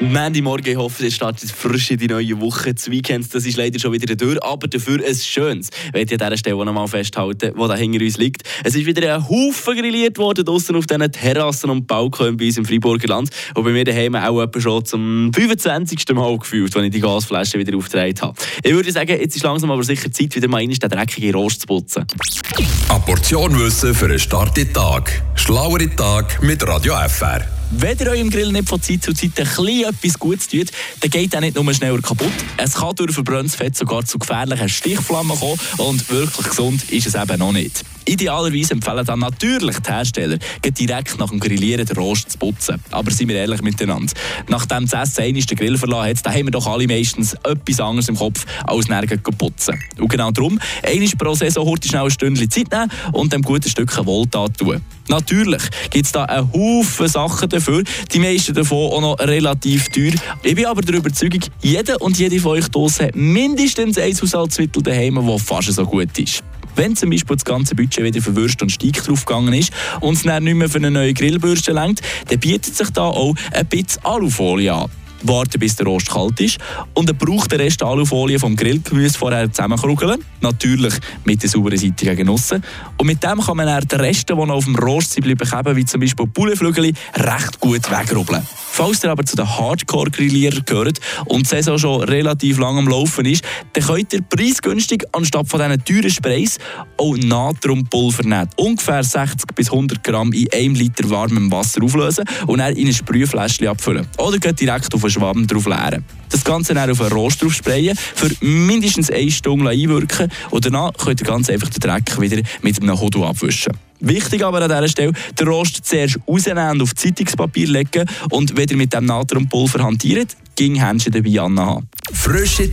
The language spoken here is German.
Mandy Morgen, ich hoffe, ihr startet frisch in die neue Woche. Das Weekend, das ist leider schon wieder durch, aber dafür ein schönes. Ich an dieser Stelle noch mal festhalten, wo da hinter uns liegt. Es ist wieder ein Haufen grilliert worden, draussen auf diesen Terrassen und Balkonen bei uns im Freiburger Land. Und bei mir daheim auch etwa schon zum 25. Mal gefühlt, als ich die Gasflasche wieder aufgetragen habe. Ich würde sagen, jetzt ist langsam aber sicher Zeit, wieder mal den dreckigen Rost zu putzen. Eine Portion Wissen für einen starken Tag. Schlauere Tag mit Radio FR. Wenn ihr eurem Grill nicht von Zeit zu Zeit ein bisschen etwas Gutes tut, dann geht er nicht nur schneller kaputt. Es kann durch verbranntes Fett sogar zu gefährlichen Stichflammen kommen und wirklich gesund ist es eben noch nicht. Idealerweise empfehlen dann natürlich die Hersteller, direkt nach dem Grillieren den Rost zu putzen. Aber seien wir ehrlich miteinander. Nachdem das Essen einmal den Grill verlassen hat, haben wir doch alle meistens etwas anderes im Kopf, als nirgends putzen. Und genau darum, einmal pro Saison heute schnell ein Stündchen Zeit nehmen und dem guten Stück Wohltat tun. Natürlich gibt es da einen Haufen Sachen dafür, die meisten davon auch noch relativ teuer. Ich bin aber der Überzeugung, jeder und jede von euch draussen hat mindestens ein Haushaltsmittel daheim, das fast so gut ist. Wenn zum Beispiel das ganze Budget wieder für Würste und Steak draufgegangen ist und es dann nicht mehr für eine neue Grillbürste lenkt, dann bietet sich da auch ein bisschen Alufolie an warten, bis der Rost kalt ist. Und dann braucht der Rest Alufolie vom Grillgemüse vorher zusammenkrugeln. Natürlich mit der sauberen Seite gegen aussen. Und mit dem kann man dann die Reste, die noch auf dem Rost sind, bleiben, wie zum Beispiel Pouletflügel, recht gut wegrubbeln. Falls ihr aber zu den Hardcore-Grillierern gehört und die Saison schon relativ lang am Laufen ist, dann könnt ihr preisgünstig anstatt von diesen teuren Sprays auch Natronpulver nehmen. Ungefähr 60 bis 100 Gramm in einem Liter warmem Wasser auflösen und dann in ein Sprühfläschchen abfüllen. Oder geht direkt auf einen Schwamm drauf leeren. Das Ganze dann auf einen Rost drauf sprayen, für mindestens eine Stunde einwirken und danach könnt ihr ganz einfach den Dreck wieder mit einem Hodo abwischen. Wichtig aber an dieser Stelle, den Rost zuerst rausnehmen und auf Zeitungspapier legen und wenn ihr mit dem Natronpulver hantiert, ging Händchen dabei anhaben. Frische